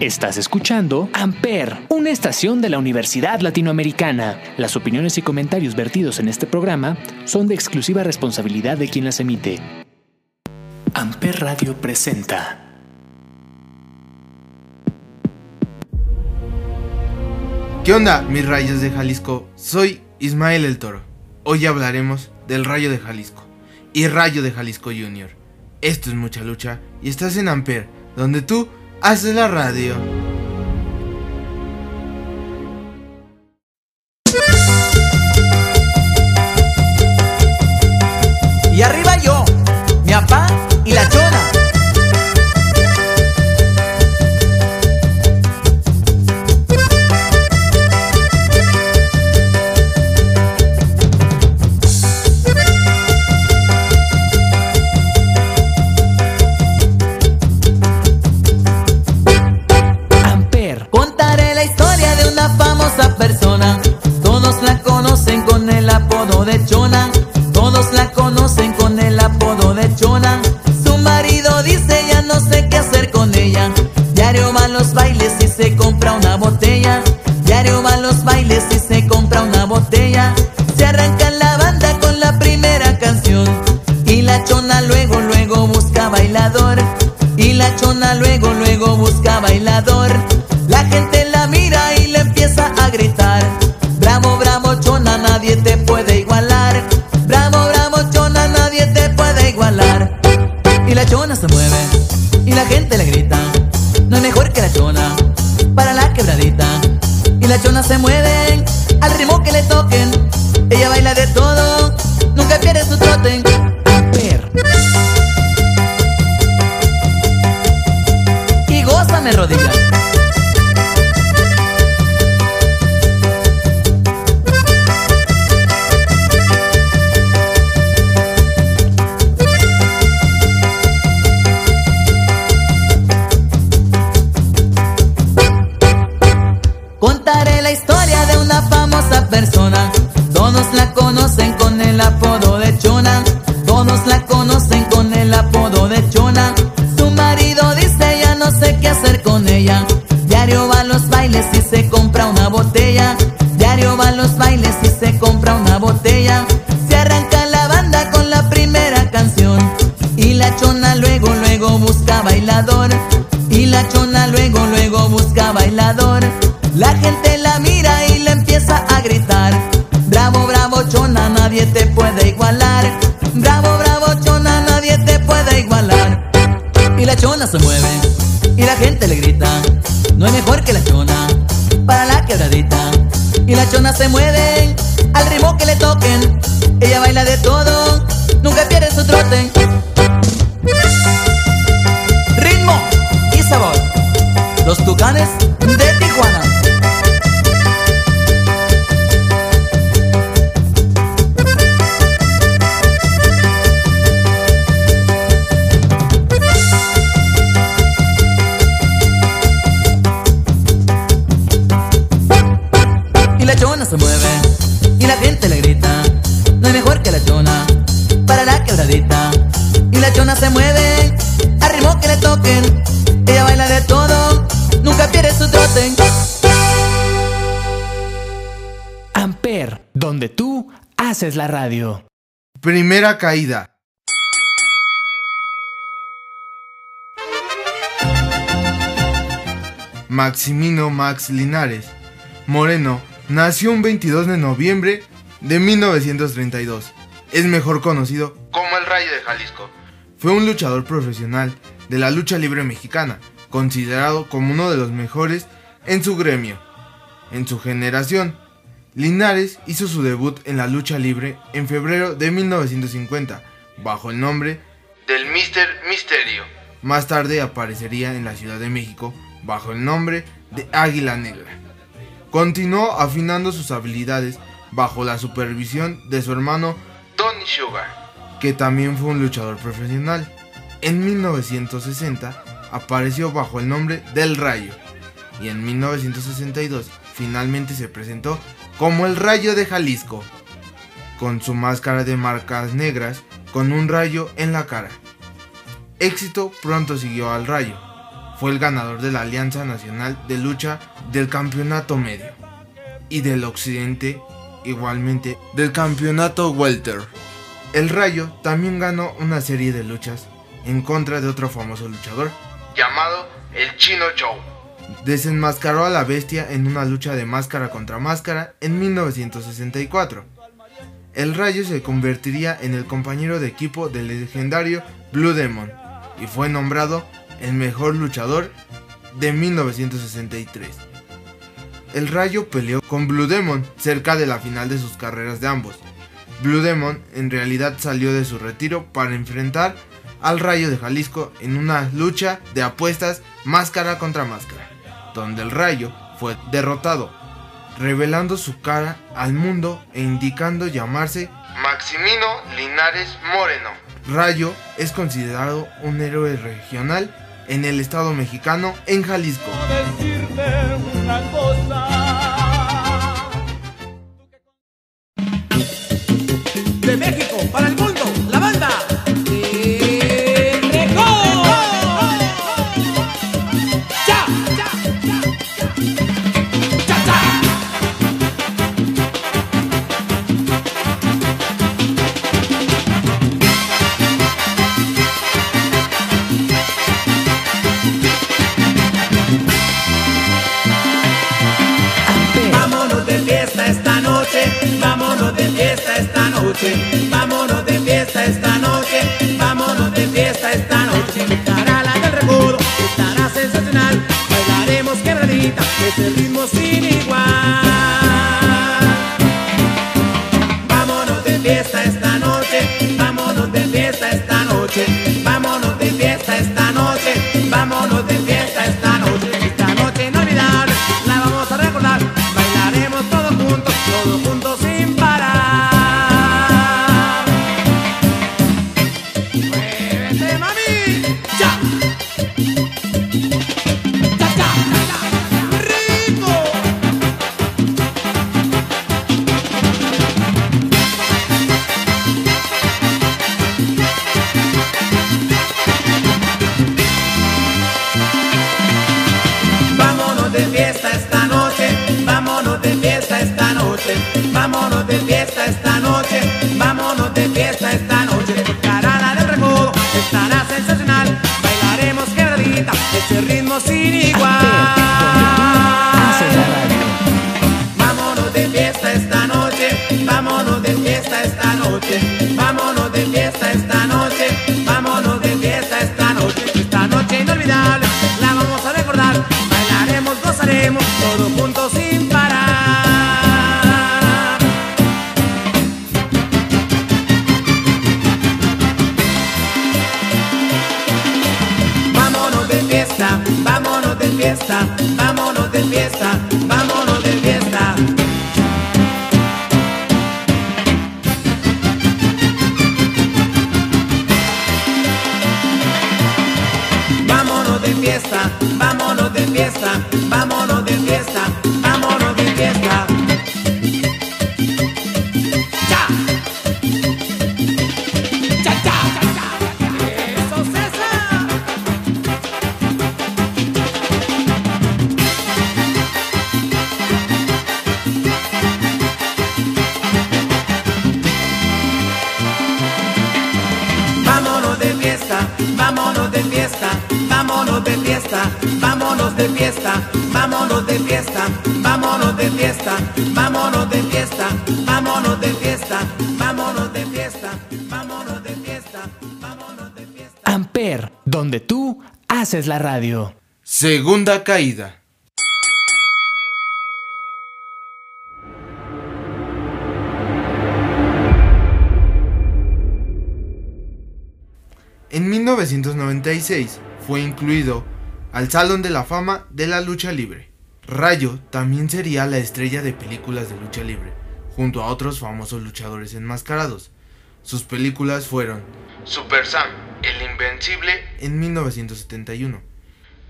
Estás escuchando Amper, una estación de la Universidad Latinoamericana. Las opiniones y comentarios vertidos en este programa son de exclusiva responsabilidad de quien las emite. Amper Radio presenta. ¿Qué onda, mis rayos de Jalisco? Soy Ismael el Toro. Hoy hablaremos del Rayo de Jalisco y Rayo de Jalisco Junior. Esto es mucha lucha y estás en Amper, donde tú haces la radio. Se mueve yeah. La chona se mueve al ritmo que le toquen. Ella baila de todo, nunca pierde su trote. Haces la radio. Primera caída. Maximino Max Linares Moreno nació un 22 de noviembre de 1932. Es mejor conocido como el Rayo de Jalisco. Fue un luchador profesional de la lucha libre mexicana, considerado como uno de los mejores en su gremio. En su generación, Linares hizo su debut en la lucha libre en febrero de 1950, bajo el nombre del Mr. Misterio. Más tarde aparecería en la Ciudad de México bajo el nombre de Águila Negra. Continuó afinando sus habilidades bajo la supervisión de su hermano Tony Sugar, que también fue un luchador profesional. En 1960 apareció bajo el nombre del Rayo y en 1962 finalmente se presentó como el Rayo de Jalisco, con su máscara de marcas negras con un rayo en la cara. Éxito pronto siguió al Rayo. fue el ganador de la Alianza Nacional de Lucha del Campeonato Medio y del Occidente igualmente del Campeonato Welter. El Rayo también ganó una serie de luchas en contra de otro famoso luchador llamado el Chino Joe. Desenmascaró a la bestia en una lucha de máscara contra máscara en 1964. El Rayo se convertiría en el compañero de equipo del legendario Blue Demon y fue nombrado el mejor luchador de 1963. El Rayo peleó con Blue Demon cerca de la final de sus carreras de ambos. Blue Demon en realidad salió de su retiro para enfrentar al Rayo de Jalisco en una lucha de apuestas máscara contra máscara, donde el Rayo fue derrotado, revelando su cara al mundo e indicando llamarse Maximino Linares Moreno. Rayo es considerado un héroe regional en el estado mexicano en Jalisco. Noche, vámonos de fiesta esta noche, vámonos de fiesta sin igual. Vámonos de fiesta esta noche, vámonos de fiesta esta noche, vámonos de fiesta esta noche, vámonos de fiesta esta noche. Esta noche inolvidable, la vamos a recordar, bailaremos, gozaremos, todos juntos sin parar. Vámonos de fiesta, vámonos de fiesta, fiesta, vámonos de fiesta, vámonos de fiesta, vámonos de fiesta, vámonos de fiesta, vámonos de fiesta. Amper, donde tú haces la radio. Segunda caída. En 1996 fue incluido al Salón de la Fama de la Lucha Libre. Rayo también sería la estrella de películas de lucha libre, junto a otros famosos luchadores enmascarados. Sus películas fueron Super Sam, El Invencible en 1971,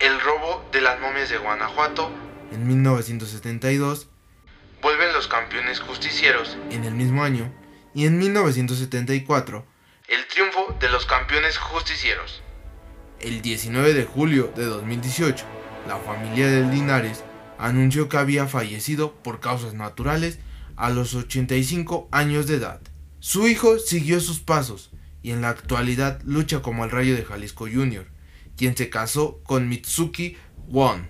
El robo de las momias de Guanajuato en 1972, Vuelven los campeones justicieros en el mismo año y en 1974, El triunfo de los campeones justicieros. El 19 de julio de 2018, la familia de Linares anunció que había fallecido por causas naturales a los 85 años de edad. Su hijo siguió sus pasos y en la actualidad lucha como el Rayo de Jalisco Jr., quien se casó con Mitsuki Won,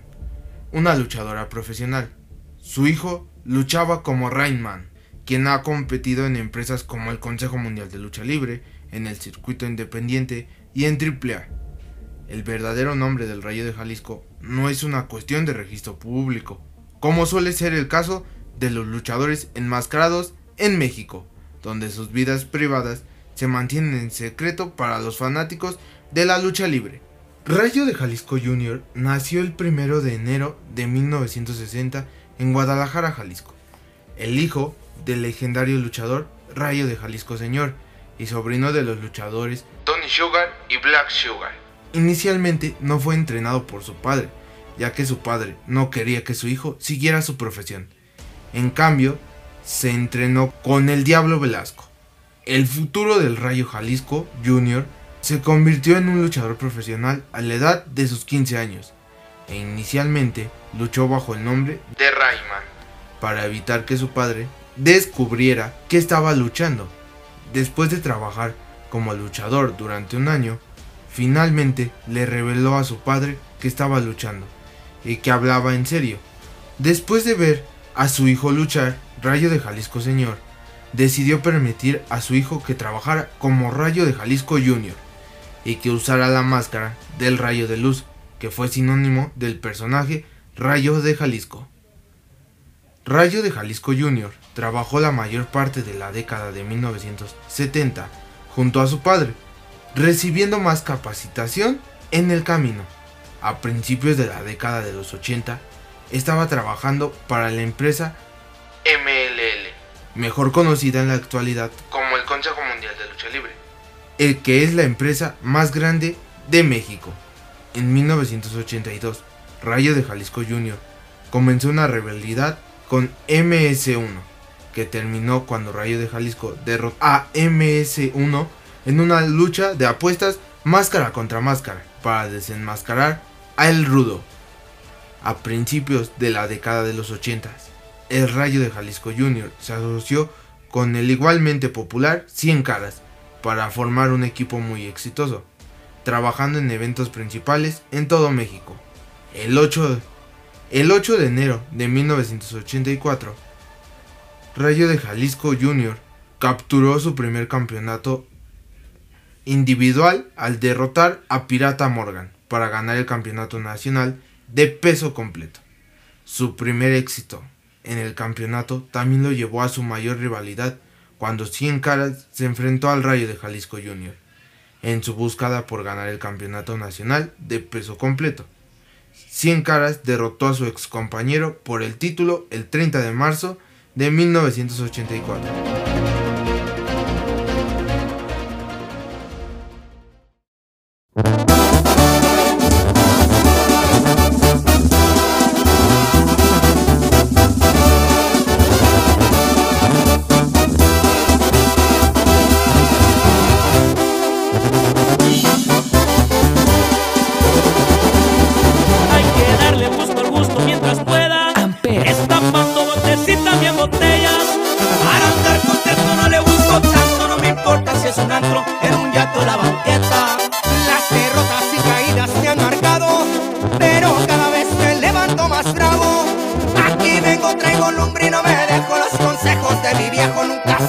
una luchadora profesional. Su hijo luchaba como Rainman, quien ha competido en empresas como el Consejo Mundial de Lucha Libre, en el circuito independiente y en AAA. El verdadero nombre del Rayo de Jalisco no es una cuestión de registro público, como suele ser el caso de los luchadores enmascarados en México, donde sus vidas privadas se mantienen en secreto para los fanáticos de la lucha libre. Rayo de Jalisco Jr. nació el 1 de enero de 1960 en Guadalajara, Jalisco, el hijo del legendario luchador Rayo de Jalisco Señor y sobrino de los luchadores Tony Sugar y Black Sugar. Inicialmente no fue entrenado por su padre, ya que su padre no quería que su hijo siguiera su profesión. En cambio, se entrenó con el Diablo Velasco. El futuro del Rayo Jalisco Jr. se convirtió en un luchador profesional a la edad de sus 15 años e inicialmente luchó bajo el nombre de Rayman para evitar que su padre descubriera que estaba luchando. Después de trabajar como luchador durante un año, finalmente le reveló a su padre que estaba luchando y que hablaba en serio. Después de ver a su hijo luchar, Rayo de Jalisco Señor decidió permitir a su hijo que trabajara como Rayo de Jalisco Jr. y que usara la máscara del Rayo de Luz, que fue sinónimo del personaje Rayo de Jalisco. Rayo de Jalisco Jr. trabajó la mayor parte de la década de 1970 junto a su padre, recibiendo más capacitación en el camino. A principios de la década de los 80, estaba trabajando para la empresa MLL, mejor conocida en la actualidad como el Consejo Mundial de Lucha Libre, el que es la empresa más grande de México. En 1982, Rayo de Jalisco Jr. comenzó una rivalidad con MS1, que terminó cuando Rayo de Jalisco derrotó a MS1 en una lucha de apuestas máscara contra máscara para desenmascarar a El Rudo. A principios de la década de los 80, el Rayo de Jalisco Jr. se asoció con el igualmente popular 100 Caras para formar un equipo muy exitoso, trabajando en eventos principales en todo México. El 8, el 8 de enero de 1984, Rayo de Jalisco Jr. capturó su primer campeonato individual al derrotar a Pirata Morgan para ganar el campeonato nacional de peso completo. Su primer éxito en el campeonato también lo llevó a su mayor rivalidad cuando Cien Caras se enfrentó al Rayo de Jalisco Jr. en su búsqueda por ganar el campeonato nacional de peso completo. Cien Caras derrotó a su ex compañero por el título el 30 de marzo de 1984.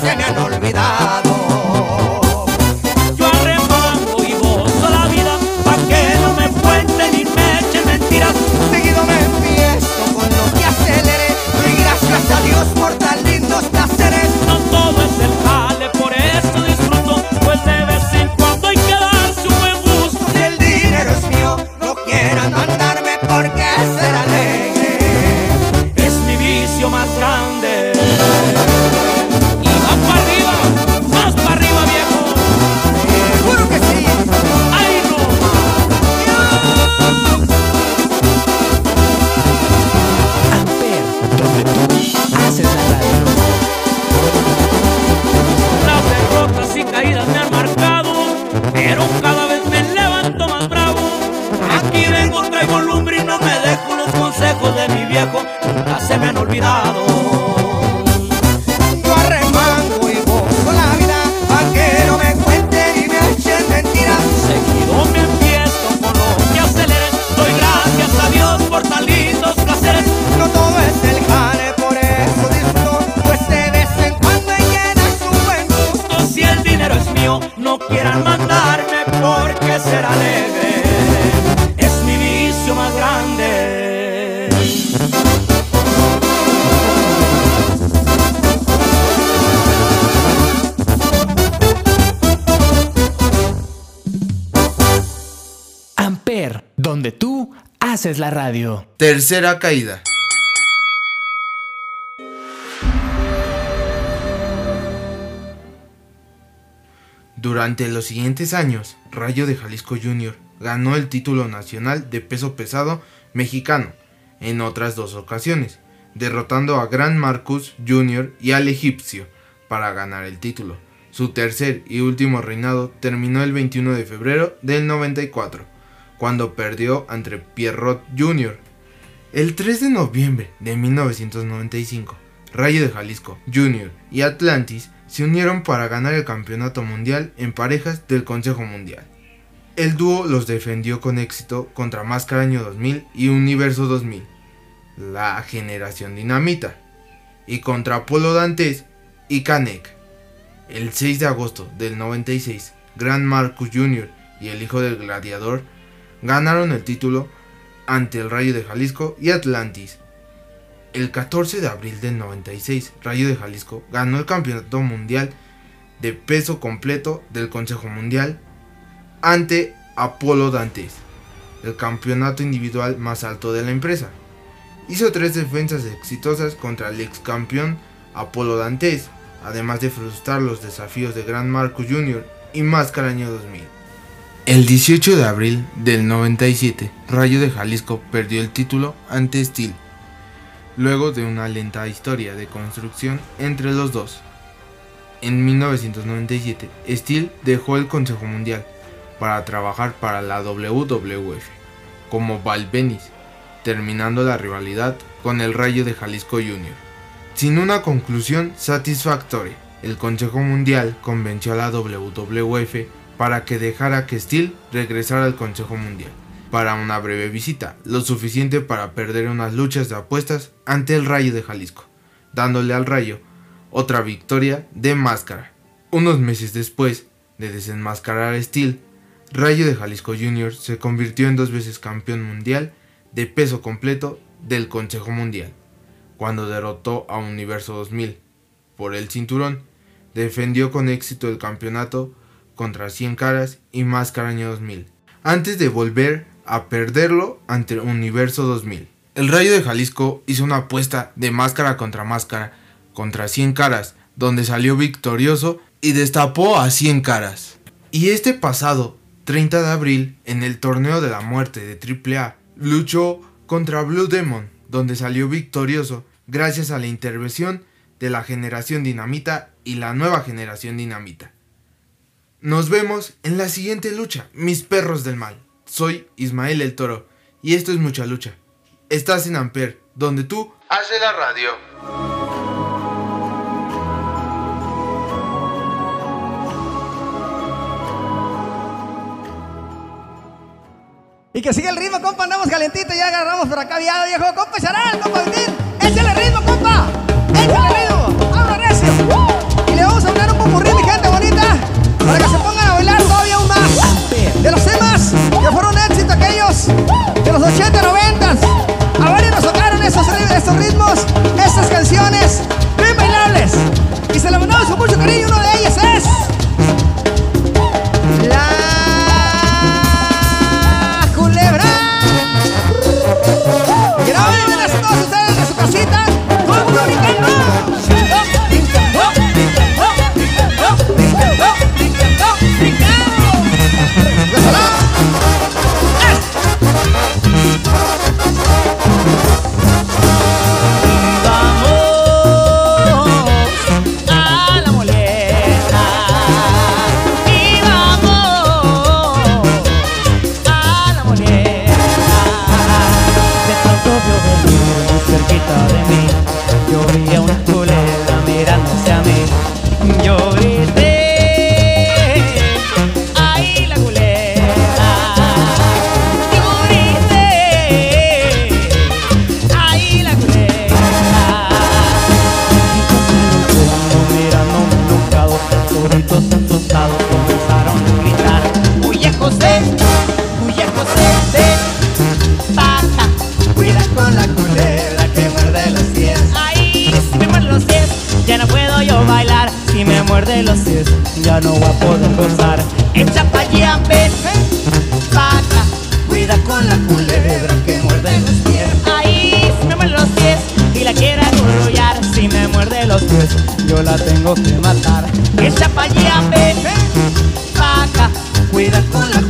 Más Haces la radio. Tercera caída. Durante los siguientes años, Rayo de Jalisco Jr. ganó el título nacional de peso pesado mexicano en otras dos ocasiones, derrotando a Gran Marcus Jr. y al egipcio para ganar el título. Su tercer y último reinado terminó el 21 de febrero del 94, cuando perdió ante Pierrot Jr. El 3 de noviembre de 1995, Rayo de Jalisco Jr. y Atlantis se unieron para ganar el campeonato mundial en parejas del Consejo Mundial. El dúo los defendió con éxito contra Máscara Año 2000 y Universo 2000, la generación dinamita, y contra Apolo Dantes y Canek. El 6 de agosto del 96, Gran Marcus Jr. y el hijo del gladiador ganaron el título ante el Rayo de Jalisco y Atlantis el 14 de abril del 96, Rayo de Jalisco ganó el Campeonato Mundial de Peso Completo del Consejo Mundial ante Apolo Dantes, el campeonato individual más alto de la empresa. Hizo tres defensas exitosas contra el ex campeón Apolo Dantes, además de frustrar los desafíos de Gran Marcus Jr. y Máscara Año 2000. El 18 de abril del 97, Rayo de Jalisco perdió el título ante Steel luego de una lenta historia de construcción entre los dos. En 1997, Steel dejó el Consejo Mundial para trabajar para la WWF como Val terminando la rivalidad con el Rayo de Jalisco Jr. Sin una conclusión satisfactoria, el Consejo Mundial convenció a la WWF para que dejara que Steel regresara al Consejo Mundial para una breve visita, lo suficiente para perder unas luchas de apuestas ante el Rayo de Jalisco, dándole al Rayo otra victoria de máscara. Unos meses después de desenmascarar a Steel, Rayo de Jalisco Jr. se convirtió en dos veces campeón mundial de peso completo del Consejo Mundial, cuando derrotó a Universo 2000 por el cinturón, defendió con éxito el campeonato contra 100 caras y Máscara Año 2000, antes de volver a perderlo ante Universo 2000. El Rayo de Jalisco hizo una apuesta de máscara contra máscara contra 100 caras, donde salió victorioso y destapó a 100 caras. Y este pasado 30 de abril, en el torneo de la muerte de AAA, luchó contra Blue Demon, donde salió victorioso gracias a la intervención de la generación dinamita y la nueva generación dinamita. Nos vemos en la siguiente lucha, mis perros del mal. Soy Ismael el Toro y esto es Mucha Lucha. Estás en Amper, donde tú haces la radio. Y que sigue el ritmo, compa, andamos calentito, ya agarramos por acá viado, viejo, compa, charal, compa. Échale el ritmo, compa, para que se pongan a bailar todavía aún más. De los temas que fueron éxitos aquellos de los 80, 90. A y nos tocaron esos, esos ritmos, esas canciones bien bailables. Y se la mandamos con mucho cariño, uno de ellos es... Si me muerde los pies ya no voy a poder gozar. Echa pa' allá, ven, ven, Cuida con la culebra que muerde los pies. Ahí, si me muerde los pies y la quiere arrollar. Si me muerde los pies yo la tengo que matar. Echa pa' allá, ven, ven, eh, pa' acá Cuida con la culebra.